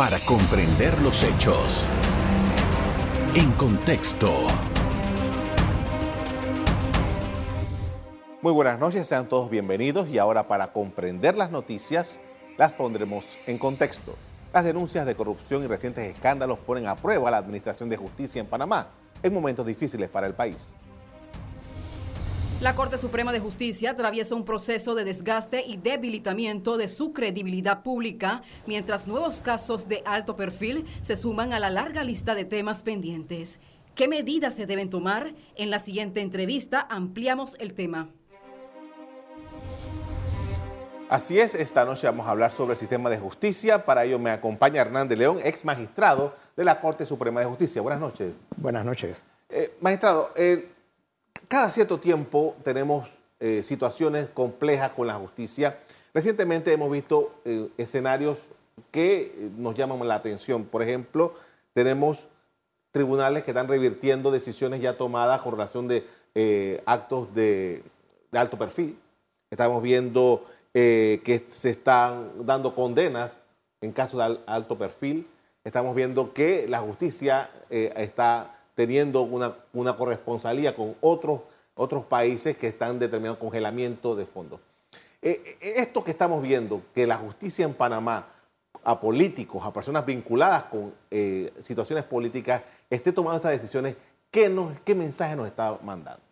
para comprender los hechos. En contexto. Muy buenas noches, sean todos bienvenidos y ahora para comprender las noticias las pondremos en contexto. Las denuncias de corrupción y recientes escándalos ponen a prueba la Administración de Justicia en Panamá en momentos difíciles para el país. La Corte Suprema de Justicia atraviesa un proceso de desgaste y debilitamiento de su credibilidad pública, mientras nuevos casos de alto perfil se suman a la larga lista de temas pendientes. ¿Qué medidas se deben tomar? En la siguiente entrevista ampliamos el tema. Así es, esta noche vamos a hablar sobre el sistema de justicia. Para ello me acompaña Hernán de León, ex magistrado de la Corte Suprema de Justicia. Buenas noches. Buenas noches. Eh, magistrado, eh, cada cierto tiempo tenemos eh, situaciones complejas con la justicia. Recientemente hemos visto eh, escenarios que eh, nos llaman la atención. Por ejemplo, tenemos tribunales que están revirtiendo decisiones ya tomadas con relación de actos de, de, alto perfil. Estamos viendo que se están dando condenas en casos de alto perfil. Estamos viendo que la justicia está teniendo una, una corresponsalía con otros, otros países que están determinando congelamiento de fondos. Eh, eh, esto que estamos viendo, que la justicia en Panamá a políticos, a personas vinculadas con eh, situaciones políticas, esté tomando estas decisiones, ¿qué, nos, ¿qué mensaje nos está mandando?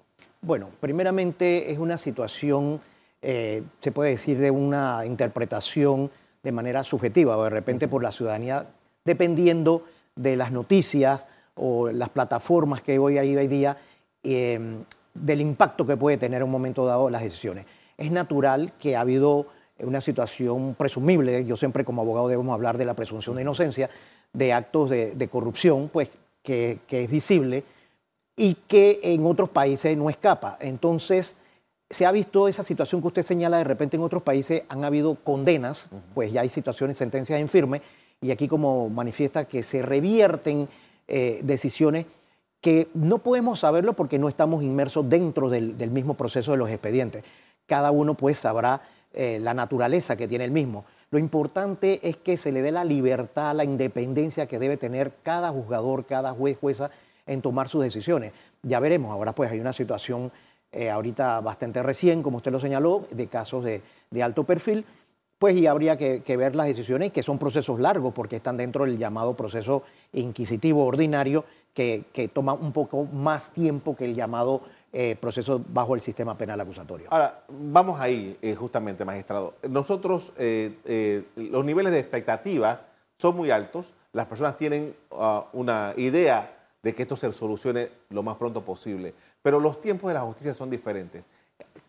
Bueno, primeramente es una situación, eh, se puede decir, de una interpretación de manera subjetiva o de repente por la ciudadanía, dependiendo de las noticias, o las plataformas que hoy hay hoy día, eh, del impacto que puede tener en un momento dado las decisiones. Es natural que ha habido una situación presumible, yo siempre como abogado debemos hablar de la presunción de inocencia, de actos de, de corrupción, pues que, que, es visible y que en otros países no escapa. Entonces, se ha visto esa situación que usted señala, de repente en otros países han habido condenas, pues ya hay situaciones, sentencias en firme, y aquí como manifiesta que se revierten eh, decisiones que no podemos saberlo porque no estamos inmersos dentro del, del mismo proceso de los expedientes. Cada uno pues sabrá eh, la naturaleza que tiene el mismo. Lo importante es que se le dé la libertad, la independencia que debe tener cada juzgador, cada juez, jueza en tomar sus decisiones. Ya veremos, ahora pues hay una situación eh, ahorita bastante recién, como usted lo señaló, de casos de, de alto perfil, pues y habría que, ver las decisiones, que son procesos largos, porque están dentro del llamado proceso inquisitivo ordinario, que, toma un poco más tiempo que el llamado eh, proceso bajo el sistema penal acusatorio. Ahora, vamos ahí, eh, justamente, magistrado. Nosotros, eh, los niveles de expectativa son muy altos, las personas tienen uh, una idea de que esto se solucione lo más pronto posible, pero los tiempos de la justicia son diferentes.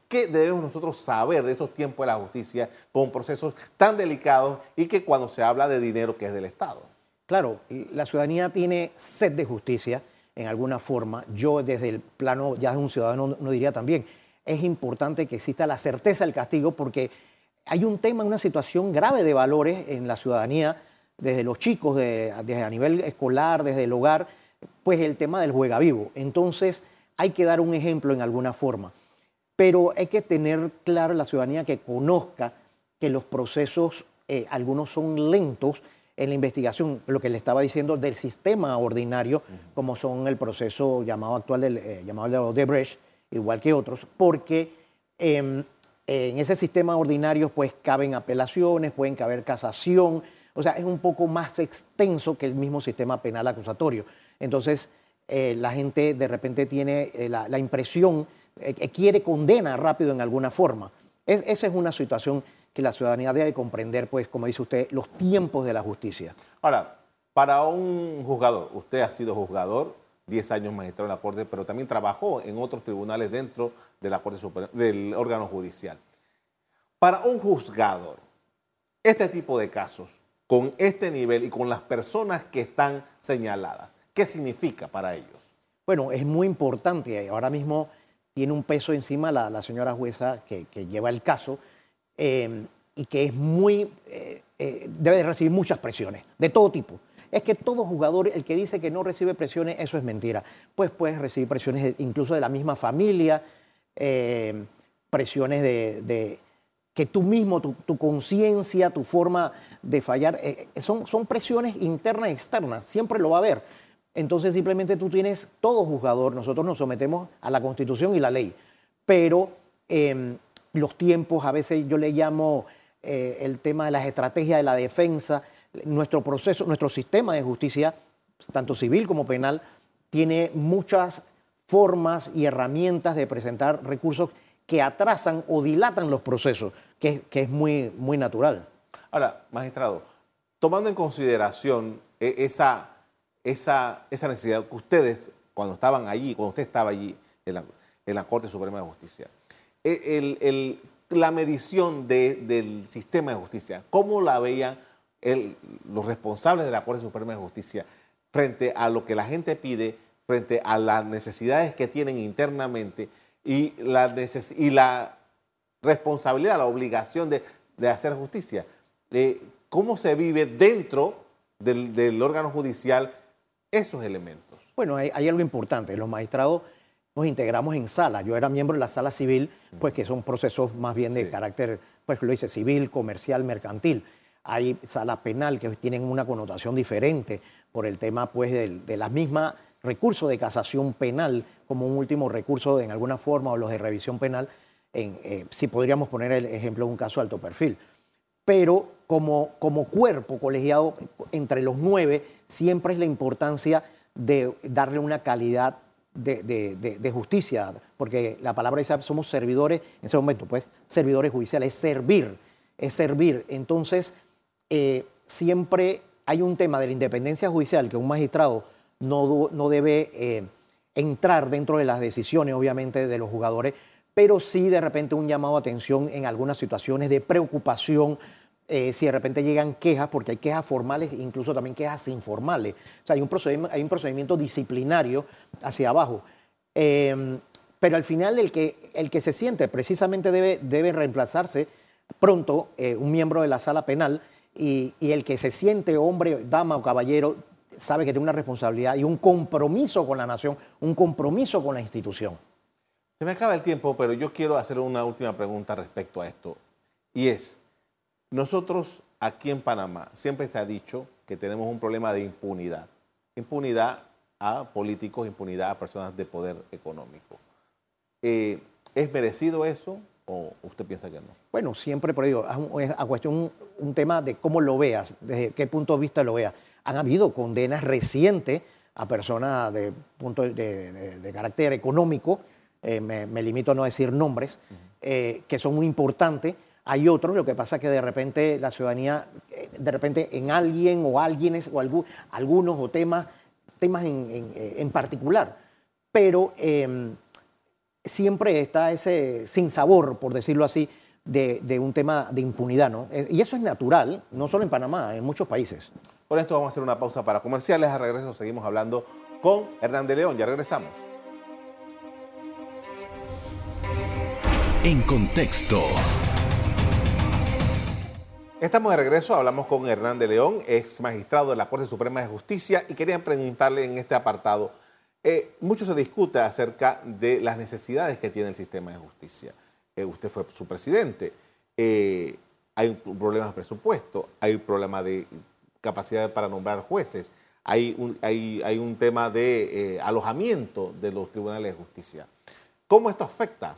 ¿Qué debemos nosotros saber de esos tiempos de la justicia con procesos tan delicados y que cuando se habla de dinero que es del Estado? Claro, la ciudadanía tiene sed de justicia en alguna forma. Yo desde el plano ya de un ciudadano no diría también, es importante que exista la certeza del castigo porque hay un tema, una situación grave de valores en la ciudadanía, desde los chicos, de, desde a nivel escolar, desde el hogar, pues el tema del juega vivo. Entonces hay que dar un ejemplo en alguna forma pero hay que tener claro la ciudadanía que conozca que los procesos, eh, algunos son lentos en la investigación, lo que le estaba diciendo del sistema ordinario, uh -huh. como son el proceso llamado actual del eh, llamado de Odebrecht, igual que otros, porque eh, en ese sistema ordinario pues caben apelaciones, pueden caber casación, o sea, es un poco más extenso que el mismo sistema penal acusatorio. Entonces, eh, la gente de repente tiene la, la impresión quiere condena rápido en alguna forma. Es, esa es una situación que la ciudadanía debe comprender, pues, como dice usted, los tiempos de la justicia. Ahora, para un juzgador, usted ha sido juzgador, 10 años magistrado en la Corte, pero también trabajó en otros tribunales dentro de la Corte Superior, del órgano judicial. Para un juzgador, este tipo de casos, con este nivel y con las personas que están señaladas, ¿qué significa para ellos? Bueno, es muy importante. Ahora mismo tiene un peso encima la, señora jueza que, lleva el caso eh, y que es muy, eh, eh, debe recibir muchas presiones, de todo tipo. Es que todo jugador, el que dice que no recibe presiones, eso es mentira. Pues puedes recibir presiones incluso de la misma familia, presiones de, de que tú mismo, tu, conciencia, tu forma de fallar, eh, eh, son, son presiones internas y externas, siempre lo va a haber. Entonces simplemente tú tienes todo juzgador, nosotros nos sometemos a la constitución y la ley, pero em, los tiempos, a veces yo le llamo eh, el tema de las estrategias de la defensa, nuestro proceso, nuestro sistema de justicia, tanto civil como penal, tiene muchas formas y herramientas de presentar recursos que atrasan o dilatan los procesos, que, es muy, muy natural. Ahora, magistrado, tomando en consideración e, esa, esa, esa necesidad que ustedes, cuando estaban allí, cuando usted estaba allí en la, en la Corte Suprema de Justicia, e, el, la medición del sistema de justicia, ¿cómo la veían los responsables de la Corte Suprema de Justicia frente a lo que la gente pide, frente a las necesidades que tienen internamente y la, y la responsabilidad, la obligación de, hacer justicia. Eh, ¿Cómo se vive dentro del, órgano judicial esos elementos? Bueno, hay, algo importante. Los magistrados nos integramos en sala. Yo era miembro de la sala civil, pues que son procesos más bien de carácter, pues lo dice, civil, comercial, mercantil. Hay sala penal que tienen una connotación diferente por el tema pues de, de la misma recurso de casación penal como un último recurso en alguna forma o los de revisión penal, en, eh, si podríamos poner el ejemplo de un caso de alto perfil. Pero como, como cuerpo colegiado entre los nueve, siempre es la importancia de darle una calidad de, justicia, porque la palabra dice somos servidores, en ese momento, pues, servidores judiciales, es servir, es servir. Entonces, eh, siempre hay un tema de la independencia judicial que un magistrado no, debe eh, entrar dentro de las decisiones, obviamente, de los jugadores, pero sí de repente un llamado a atención en algunas situaciones de preocupación, eh, si de repente llegan quejas, porque hay quejas formales, incluso también quejas informales. O sea, hay un procedimiento, disciplinario hacia abajo. Em, pero al final el que, el que se siente precisamente debe, debe reemplazarse pronto eh, un miembro de la sala penal y, el que se siente hombre, dama o caballero sabe que tiene una responsabilidad y un compromiso con la nación, un compromiso con la institución. Se me acaba el tiempo, pero yo quiero hacer una última pregunta respecto a esto. Y es, nosotros aquí en Panamá siempre se ha dicho que tenemos un problema de impunidad. Impunidad a políticos, impunidad a personas de poder económico. Eh, ¿Es merecido eso o usted piensa que no? Bueno, siempre por ello, es a cuestión un tema de cómo lo veas, desde qué punto de vista lo veas han habido condenas recientes a personas de, punto de, carácter económico, eh, me, limito a no decir nombres, eh, que son muy importantes. Hay otros, lo que pasa es que de repente la ciudadanía, eh, de repente en alguien o alguienes o algunos o temas, temas en, particular, pero em, siempre está ese sinsabor, por decirlo así, de, de, un tema de impunidad, ¿no? Y eso es natural, no solo en Panamá, en muchos países. Por esto vamos a hacer una pausa para comerciales. A regreso seguimos hablando con Hernán de León. Ya regresamos. En contexto. Estamos de regreso, hablamos con Hernán de León, ex magistrado de la Corte Suprema de Justicia, y quería preguntarle en este apartado, eh, mucho se discute acerca de las necesidades que tiene el sistema de justicia. Eh, usted fue su presidente, eh, hay un problema de presupuesto, hay un problema de capacidad para nombrar jueces. Hay un, hay, hay un tema de eh, alojamiento de los tribunales de justicia. ¿Cómo esto afecta?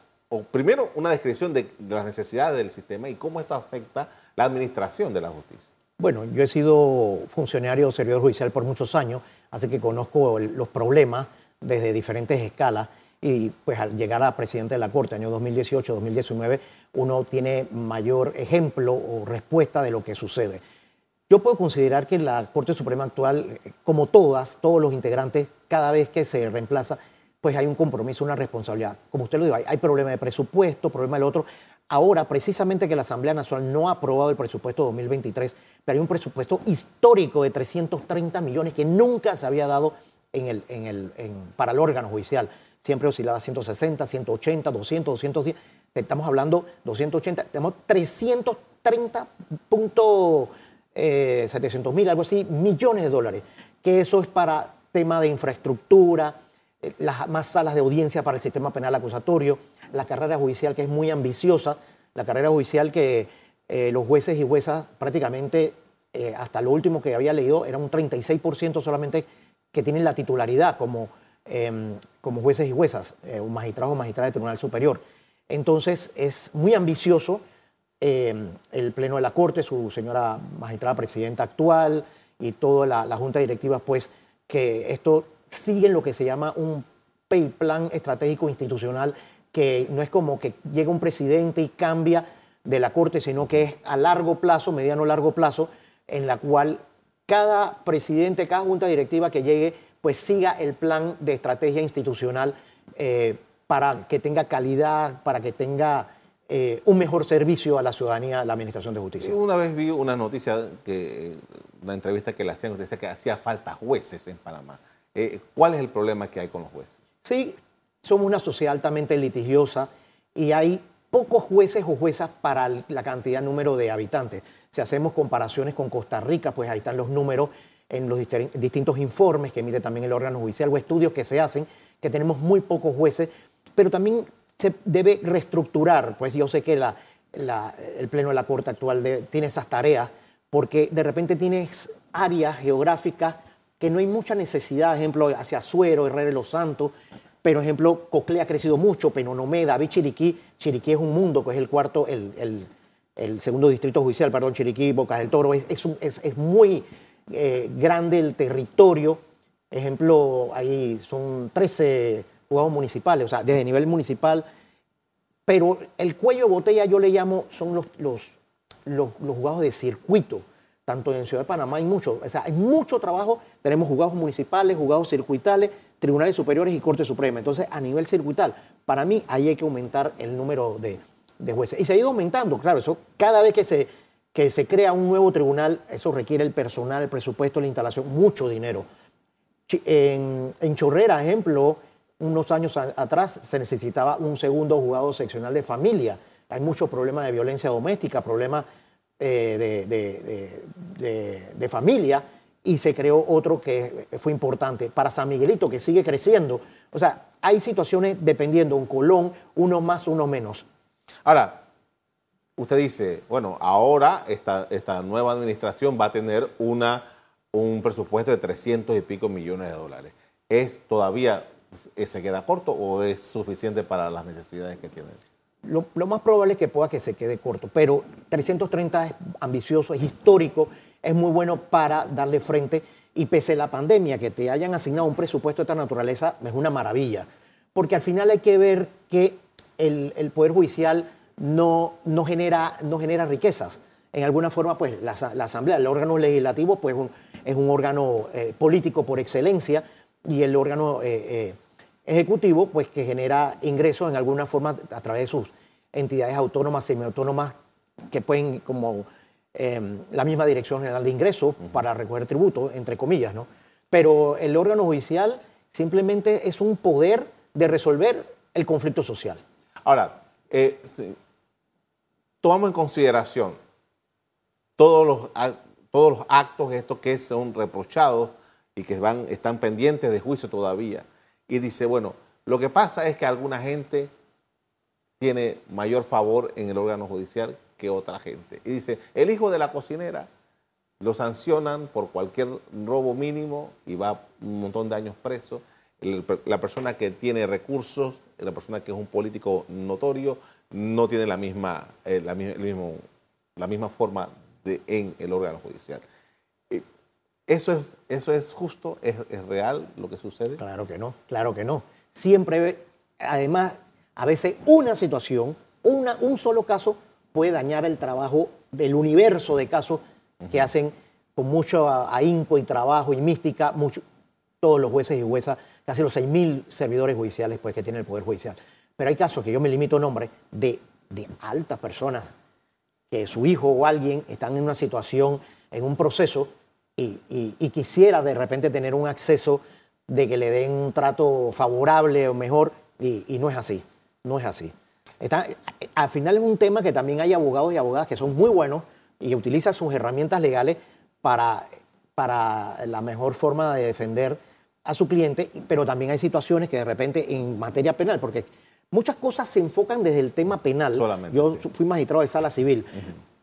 Primero, una descripción de, las necesidades del sistema y cómo esto afecta la administración de la justicia. Bueno, yo he sido funcionario servidor judicial por muchos años, así que conozco los problemas desde diferentes escalas y pues al llegar a presidente de la Corte, año 2018, 2019, uno tiene mayor ejemplo o respuesta de lo que sucede. Yo puedo considerar que la Corte Suprema actual, como todas, todos los integrantes, cada vez que se reemplaza, pues hay un compromiso, una responsabilidad. Como usted lo dijo, hay, hay problema de presupuesto, problema del otro. Ahora, precisamente que la Asamblea Nacional no ha aprobado el presupuesto 2023, pero hay un presupuesto histórico de 330 millones que nunca se había dado en el, en el, para el órgano judicial. Siempre oscilaba 160, 180, 200, 210. Estamos hablando 280, tenemos 330 puntos 700 eh, mil, algo así, millones de dólares, que eso es para tema de infraestructura, las más salas de audiencia para el sistema penal acusatorio, la carrera judicial que es muy ambiciosa, la carrera judicial que eh, los jueces y juezas prácticamente, eh, hasta lo último que había leído, era un 36% solamente que tienen la titularidad como, em, como jueces y juezas, un magistrado o magistrada de Tribunal Superior. Entonces es muy ambicioso em, el Pleno de la Corte, su señora magistrada presidenta actual y toda la, la Junta Directiva, pues que esto sigue lo que se llama un pay plan estratégico institucional que no es como que llega un presidente y cambia de la Corte, sino que es a largo plazo, mediano largo plazo, en la cual cada presidente, cada junta directiva que llegue, pues siga el plan de estrategia institucional eh, para que tenga calidad, para que tenga eh, un mejor servicio a la ciudadanía, la Administración de Justicia. Una vez vi una noticia, que, una entrevista que le hacían, decía que hacía falta jueces en Panamá. Eh, ¿Cuál es el problema que hay con los jueces? Sí, somos una sociedad altamente litigiosa y hay pocos jueces o juezas para la cantidad, número de habitantes. Si hacemos comparaciones con Costa Rica, pues ahí están los números en los distintos informes que emite también el órgano judicial o estudios que se hacen, que tenemos muy pocos jueces, pero también se debe reestructurar, pues yo sé que el Pleno de la Corte actual tiene esas tareas, porque de repente tienes áreas geográficas que no hay mucha necesidad, ejemplo, hacia Suero, Herrera de los Santos, pero ejemplo, Cocle ha crecido mucho, Penonomé, David Chiriquí, Chiriquí es un mundo, que es el cuarto, el, segundo distrito judicial, perdón, Chiriquí, Bocas del Toro, es, es, muy eh, grande el territorio, ejemplo, ahí son 13 juzgados municipales, o sea, desde nivel municipal, pero el cuello de botella yo le llamo, son los, los, los, juzgados de circuito, tanto en Ciudad de Panamá hay mucho, o sea, hay mucho trabajo, tenemos juzgados municipales, juzgados circuitales, tribunales superiores y Corte Suprema. Entonces, a nivel circuital, para mí ahí hay que aumentar el número de, jueces. Y se ha ido aumentando, claro, eso cada vez que se, que se crea un nuevo tribunal, eso requiere el personal, el presupuesto, la instalación, mucho dinero. En, en Chorrera, ejemplo, unos años atrás se necesitaba un segundo juzgado seccional de familia. Hay muchos problemas de violencia doméstica, problemas eh, de, familia y se creó otro que fue importante para San Miguelito, que sigue creciendo. O sea, hay situaciones dependiendo, un Colón, uno más, uno menos. Ahora, usted dice, bueno, ahora esta, esta nueva administración va a tener una, un presupuesto de 300 y pico millones de dólares. ¿Es todavía, se queda corto o es suficiente para las necesidades que tiene? Lo, más probable es que pueda que se quede corto, pero 330 es ambicioso, es histórico, es muy bueno para darle frente y pese a la pandemia, que te hayan asignado un presupuesto de esta naturaleza es una maravilla, porque al final hay que ver que el, Poder Judicial no, no, genera, no genera riquezas. En alguna forma, pues la, Asamblea, el órgano legislativo, pues es un órgano eh, político por excelencia y el órgano... Eh, eh, ejecutivo, pues que genera ingresos en alguna forma a través de sus entidades autónomas, semiautónomas, que pueden como em, la misma Dirección General de Ingresos para recoger tributos, entre comillas, ¿no? Pero el órgano judicial simplemente es un poder de resolver el conflicto social. Ahora, eh, tomamos en consideración todos los, todos los actos estos que son reprochados y que van, están pendientes de juicio todavía y dice, bueno, lo que pasa es que alguna gente tiene mayor favor en el órgano judicial que otra gente. Y dice, el hijo de la cocinera lo sancionan por cualquier robo mínimo y va un montón de años preso. La persona que tiene recursos, la persona que es un político notorio, no tiene la misma, eh, la, mismo, la misma forma de, en el órgano judicial. ¿Eso es, eso es justo? ¿Es, real lo que sucede? Claro que no, claro que no. Siempre, además, a veces una situación, una, un solo caso puede dañar el trabajo del universo de casos que hacen con mucho ahínco y trabajo y mística mucho, todos los jueces y juezas, casi los 6.000 servidores judiciales pues, que tiene el Poder Judicial. Pero hay casos que yo me limito a nombre de, de altas personas que su hijo o alguien están en una situación, en un proceso y, quisiera de repente tener un acceso de que le den un trato favorable o mejor, y, no es así, no es así. Está, al final es un tema que también hay abogados y abogadas que son muy buenos y utilizan sus herramientas legales para, para la mejor forma de defender a su cliente, pero también hay situaciones que de repente en materia penal, porque muchas cosas se enfocan desde el tema penal. Solamente, Yo sí. fui magistrado de sala civil.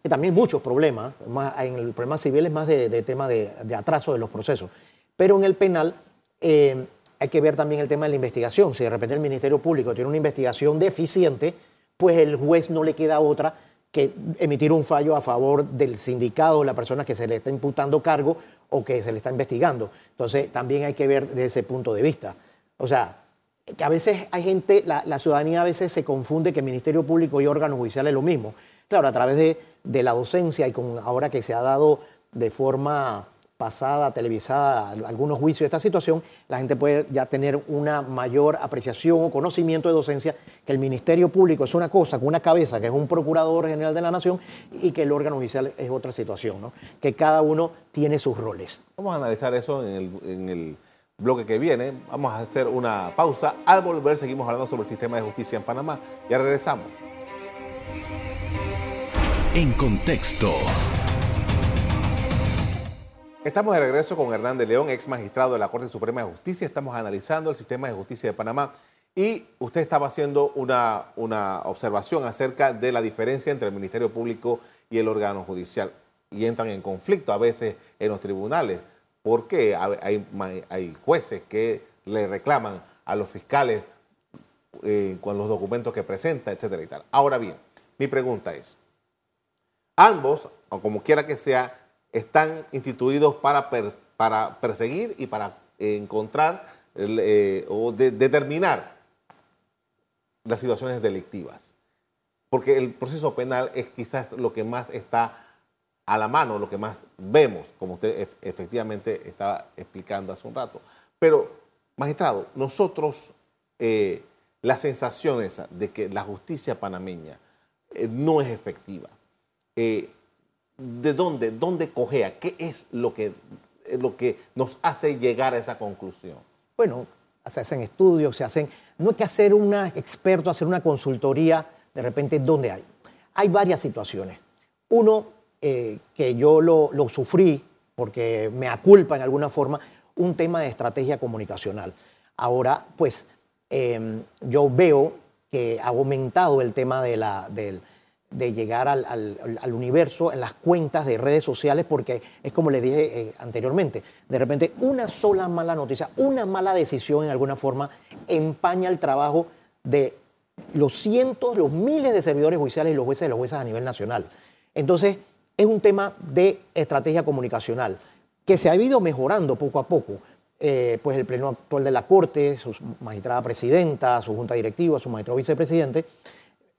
Que también muchos problemas. Más, en el problema civil es más de, tema de, de atraso de los procesos. Pero en el penal eh, hay que ver también el tema de la investigación. Si de repente el Ministerio Público tiene una investigación deficiente, pues el juez no le queda otra que emitir un fallo a favor del sindicado o la persona que se le está imputando cargo o que se le está investigando. Entonces, también hay que ver desde ese punto de vista. O sea, que a veces hay gente, la, ciudadanía a veces se confunde que Ministerio Público y órganos judiciales es lo mismo. Claro, a través de, de la docencia y con ahora que se ha dado de forma pasada, televisada, al- algunos juicios de esta situación, la gente puede ya tener una mayor apreciación o conocimiento de docencia que el Ministerio Público es una cosa, con una cabeza, que es un procurador general de la nación, y que el órgano judicial es otra situación, ¿no? Que cada uno tiene sus roles. Vamos a analizar eso en el, en el bloque que viene. Vamos a hacer una pausa. Al volver seguimos hablando sobre el sistema de justicia en Panamá. Ya regresamos. En contexto. Estamos de regreso con Hernán de León, ex magistrado de la Corte Suprema de Justicia. Estamos analizando el sistema de justicia de Panamá y usted estaba haciendo una, una observación acerca de la diferencia entre el Ministerio Público y el órgano judicial. Y entran en conflicto a veces en los tribunales porque hay, hay- jueces que le reclaman a los fiscales eh, con los documentos que presenta, etcétera. Ahora bien, mi pregunta es, ambos, o como quiera que sea, están instituidos para, per- para perseguir y para encontrar eh, o de- determinar las situaciones delictivas. Porque el proceso penal es quizás lo que más está a la mano, lo que más vemos, como usted ef- efectivamente estaba explicando hace un rato. Pero, magistrado, nosotros, eh, la sensación esa de que la justicia panameña eh, no es efectiva, eh, ¿de dónde, dónde cojea? ¿Qué es lo que, eh, lo que nos hace llegar a esa conclusión? Bueno, se hacen estudios, se hacen. No hay que hacer un experto, hacer una consultoría, de repente, ¿dónde hay? Hay varias situaciones. Uno, eh, que yo lo, sufrí, porque me aculpa en alguna forma, un tema de estrategia comunicacional. Ahora, pues, eh, yo veo que ha aumentado el tema de, la, del- de llegar al, al- universo en las cuentas de redes sociales, porque es como le dije eh, anteriormente, de repente una sola mala noticia, una mala decisión en alguna forma empaña el trabajo de los cientos, los miles de servidores judiciales y los jueces de los jueces a nivel nacional. Entonces, es un tema de estrategia comunicacional que se ha ido mejorando poco a poco. Eh, pues el pleno actual de la Corte, su magistrada presidenta, su junta directiva, su magistrado vicepresidente,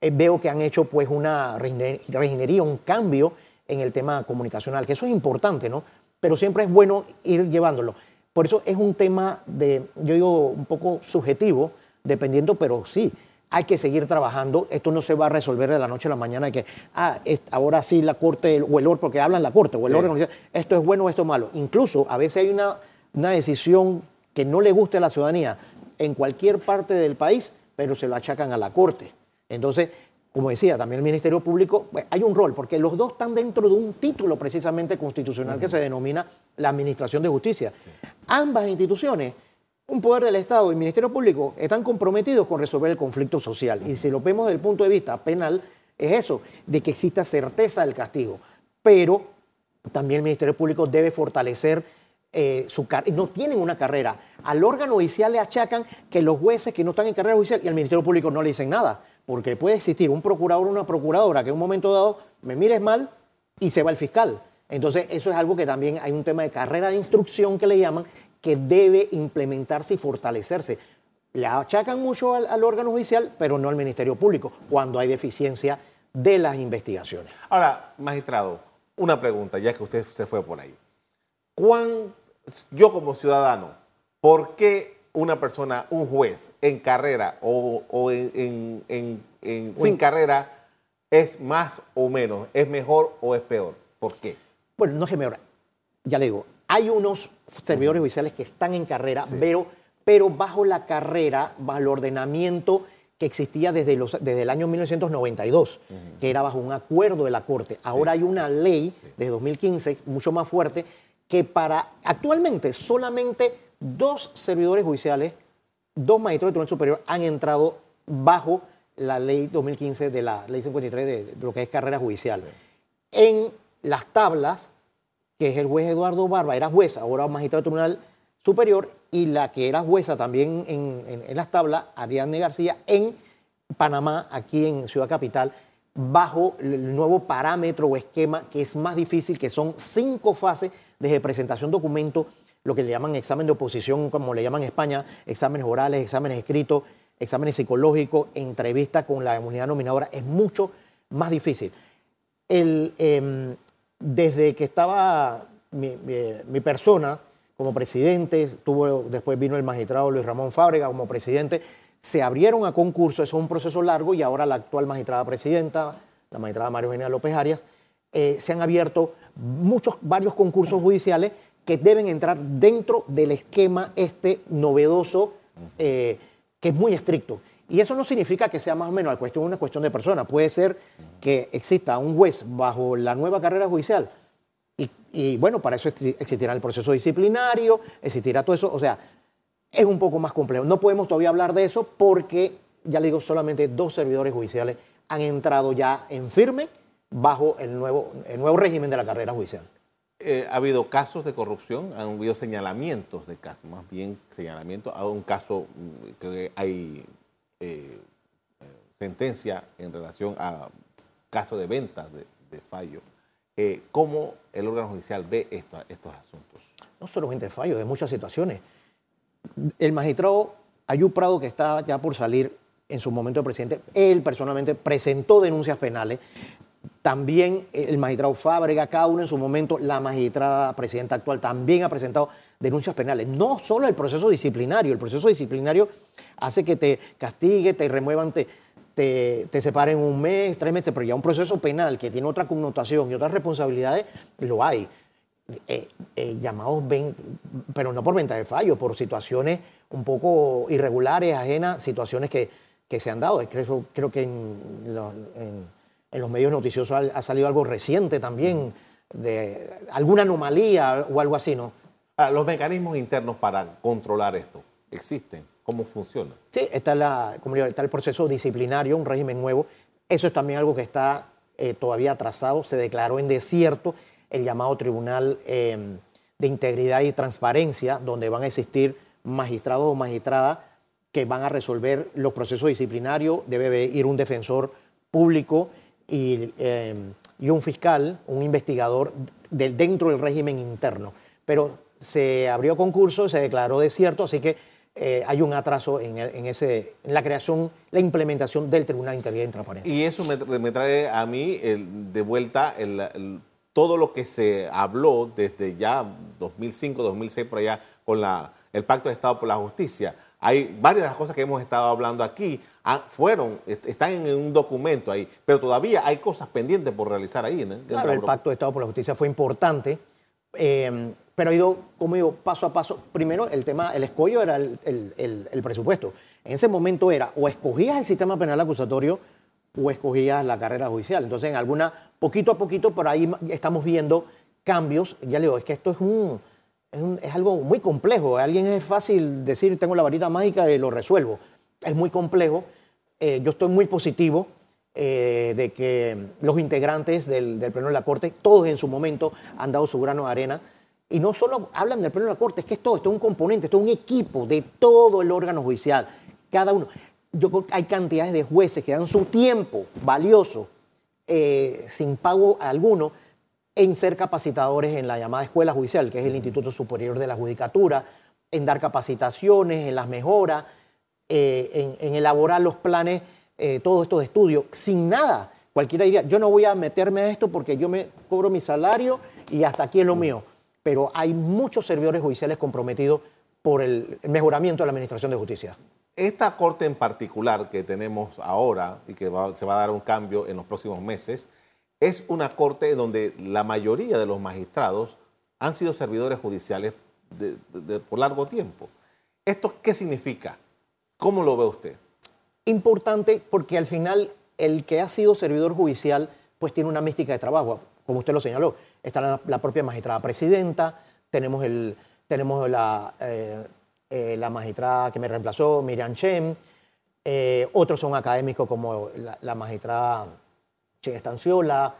eh, veo que han hecho pues una reingeniería, un cambio en el tema comunicacional, que eso es importante, ¿no? Pero siempre es bueno ir llevándolo. Por eso es un tema de, yo digo, un poco subjetivo, dependiendo, pero sí, hay que seguir trabajando. Esto no se va a resolver de la noche a la mañana, de que, ah, es- ahora sí la Corte, o el órgano, porque hablan la Corte, o el Sí. esto es bueno o esto es malo. Incluso a veces hay una, una decisión que no le guste a la ciudadanía en cualquier parte del país, pero se lo achacan a la Corte. Entonces, como decía, también el Ministerio Público, pues, hay un rol, porque los dos están dentro de un título precisamente constitucional que se denomina la Administración de Justicia. Ambas instituciones, un poder del Estado y el Ministerio Público, están comprometidos con resolver el conflicto social. Y si lo vemos desde el punto de vista penal, es eso, de que exista certeza del castigo. Pero también el Ministerio Público debe fortalecer eh, su carrera. No tienen una carrera. Al órgano judicial le achacan que los jueces que no están en carrera judicial y al Ministerio Público no le dicen nada. Porque puede existir un procurador o una procuradora que en un momento dado me mires mal y se va el fiscal. Entonces, eso es algo que también hay un tema de carrera de instrucción que le llaman, que debe implementarse y fortalecerse. Le achacan mucho al, órgano judicial, pero no al Ministerio Público, cuando hay deficiencia de las investigaciones. Ahora, magistrado, una pregunta, ya que usted se fue por ahí. ¿Cuán, yo como ciudadano, por qué una persona, un juez en carrera o, o en, en- en- sin carrera es más o menos, es mejor o es peor? ¿Por qué? Bueno, no es que me Ya le digo, hay unos servidores judiciales que están en carrera, pero, pero bajo la carrera, bajo el ordenamiento que existía desde, los, desde el año 1992, que era bajo un acuerdo de la Corte. Ahora hay una ley de 2015, mucho más fuerte, que para actualmente solamente dos servidores judiciales, dos magistrados del Tribunal Superior han entrado bajo la ley 2015 de la ley 53 de lo que es carrera judicial. En las tablas, que es el juez Eduardo Barba, era jueza, ahora magistrado del Tribunal Superior, y la que era jueza también en, en las tablas, Ariadne García, en Panamá, aquí en Ciudad Capital, bajo el nuevo parámetro o esquema que es más difícil, que son cinco fases desde presentación de documento, lo que le llaman examen de oposición, como le llaman en España, exámenes orales, exámenes escritos, exámenes psicológicos, entrevista con la comunidad nominadora, es mucho más difícil. Em, desde que estaba mi, persona como presidente, tuvo, después vino el magistrado Luis Ramón Fábrega como presidente, se abrieron a concurso, eso es un proceso largo y ahora la actual magistrada presidenta, la magistrada María Eugenia López Arias, eh, se han abierto muchos, varios concursos judiciales que deben entrar dentro del esquema este novedoso eh, que es muy estricto. Y eso no significa que sea más o menos cuestión, una cuestión de persona. Puede ser que exista un juez bajo la nueva carrera judicial y, y bueno, para eso existirá el proceso disciplinario, existirá todo eso. O sea, es un poco más complejo. No podemos todavía hablar de eso porque, ya le digo, solamente dos servidores judiciales han entrado ya en firme bajo el nuevo, el nuevo régimen de la carrera judicial. Eh, ha habido casos de corrupción, han habido señalamientos de casos, más bien señalamientos. Hay un caso mm, que hay eh, eh, sentencia en relación a caso de venta de, fallo. ¿Cómo el órgano judicial ve estos asuntos? No solamente fallo, de muchas situaciones el magistrado Ayú Prado, que está ya por salir en su momento de presidente, él personalmente presentó denuncias penales. También el magistrado Fábrega, cada uno en su momento, la magistrada presidenta actual también ha presentado denuncias penales. No solo el proceso disciplinario, el proceso disciplinario hace que te castigue, te remuevan, te, te, te, separen un mes, tres meses, pero ya un proceso penal que tiene otra connotación y otras responsabilidades, lo hay. Eh, eh, llamados, pero no por venta de fallo, por situaciones un poco irregulares, ajenas, situaciones que, que se han dado. Creo, creo que en, en, los medios noticiosos ha, salido algo reciente también, de alguna anomalía o algo así, ¿no? Ah, los mecanismos internos para controlar esto existen. ¿Cómo funciona? Sí, está, la, como está el proceso disciplinario, un régimen nuevo. Eso es también algo que está eh, todavía atrasado, se declaró en desierto el llamado Tribunal em, de Integridad y Transparencia, donde van a existir magistrados o magistradas que van a resolver los procesos disciplinarios, debe ir un defensor público y, em, un fiscal, un investigador del, dentro del régimen interno. Pero se abrió concurso, se declaró desierto, así que eh, hay un atraso en, ese, en la creación, la implementación del Tribunal de Integridad y Transparencia. Y eso me, trae a mí de vuelta el todo lo que se habló desde ya 2005, 2006, por allá, con la, el Pacto de Estado por la Justicia. Hay varias de las cosas que hemos estado hablando aquí, ah, fueron, están en un documento ahí, pero todavía hay cosas pendientes por realizar ahí. Claro, el Pacto de Estado por la Justicia fue importante, em, pero ha ido, como digo, paso a paso. Primero, el tema, el escollo era el, el presupuesto. En ese momento era o escogías el sistema penal acusatorio o escogías la carrera judicial. Entonces, en alguna, poquito a poquito, por ahí estamos viendo cambios. Ya le digo, es que esto es un, es, algo muy complejo. A alguien es fácil decir, tengo la varita mágica y lo resuelvo. Es muy complejo. Eh, yo estoy muy positivo eh, de que los integrantes del, del, Pleno de la Corte, todos en su momento, han dado su grano de arena. Y no solo hablan del Pleno de la Corte, es que es todo, esto es un componente, esto es un equipo de todo el órgano judicial. Cada uno yo creo que hay cantidades de jueces que dan su tiempo valioso, eh, sin pago alguno, en ser capacitadores en la llamada escuela judicial, que es el Instituto Superior de la Judicatura, en dar capacitaciones, en las mejoras, eh, en, elaborar los planes, eh, todo esto de estudio, sin nada. Cualquiera diría, yo no voy a meterme a esto porque yo me cobro mi salario y hasta aquí es lo mío. Pero hay muchos servidores judiciales comprometidos por el mejoramiento de la Administración de Justicia. Esta corte en particular que tenemos ahora y que se va a dar un cambio en los próximos meses, es una corte donde la mayoría de los magistrados han sido servidores judiciales por largo tiempo. ¿Esto qué significa? ¿Cómo lo ve usted? Importante porque al final el que ha sido servidor judicial pues tiene una mística de trabajo, como usted lo señaló. Está la, propia magistrada presidenta, tenemos, el, tenemos la, eh, eh, la magistrada que me reemplazó, Miriam Chen. Eh, otros son académicos como la, magistrada Che Estanciola.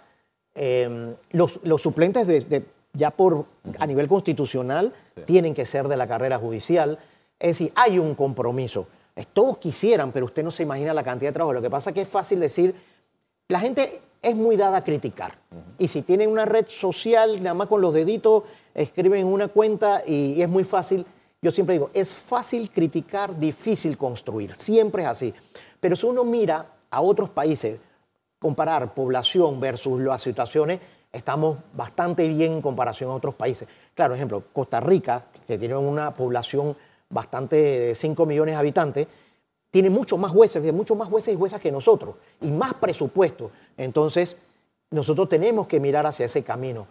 Em, los, suplentes de, ya por, a nivel constitucional tienen que ser de la carrera judicial. Es decir, hay un compromiso. Todos quisieran, pero usted no se imagina la cantidad de trabajo. Lo que pasa es que es fácil decir, la gente es muy dada a criticar. Y si tienen una red social, nada más con los deditos, escriben una cuenta y, es muy fácil. Yo siempre digo, es fácil criticar, difícil construir. Siempre es así. Pero si uno mira a otros países, comparar población versus las situaciones, estamos bastante bien en comparación a otros países. Claro, ejemplo, Costa Rica, que tiene una población bastante de 5 millones de habitantes, tiene muchos más jueces, muchos más jueces y juezas que nosotros, y más presupuesto. Entonces, nosotros tenemos que mirar hacia ese camino.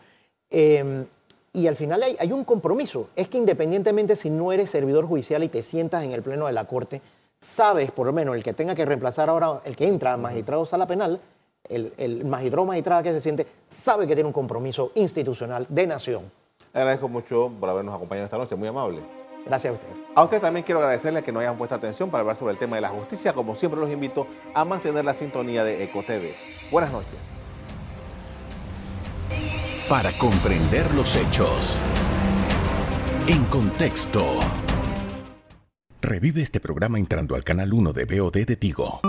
Em, y al final hay, un compromiso. Es que independientemente si no eres servidor judicial y te sientas en el pleno de la corte, sabes, por lo menos, el que tenga que reemplazar ahora, el que entra a magistrado sala penal, el, el magistrado magistrada que se siente, sabe que tiene un compromiso institucional de nación. Agradezco mucho por habernos acompañado esta noche, muy amable. Gracias a ustedes. A usted también quiero agradecerle que nos hayan puesto atención para hablar sobre el tema de la justicia. Como siempre los invito a mantener la sintonía de EcoTV. Buenas noches. Para comprender los hechos. En contexto. Revive este programa entrando al canal 1 de BOD de Tigo.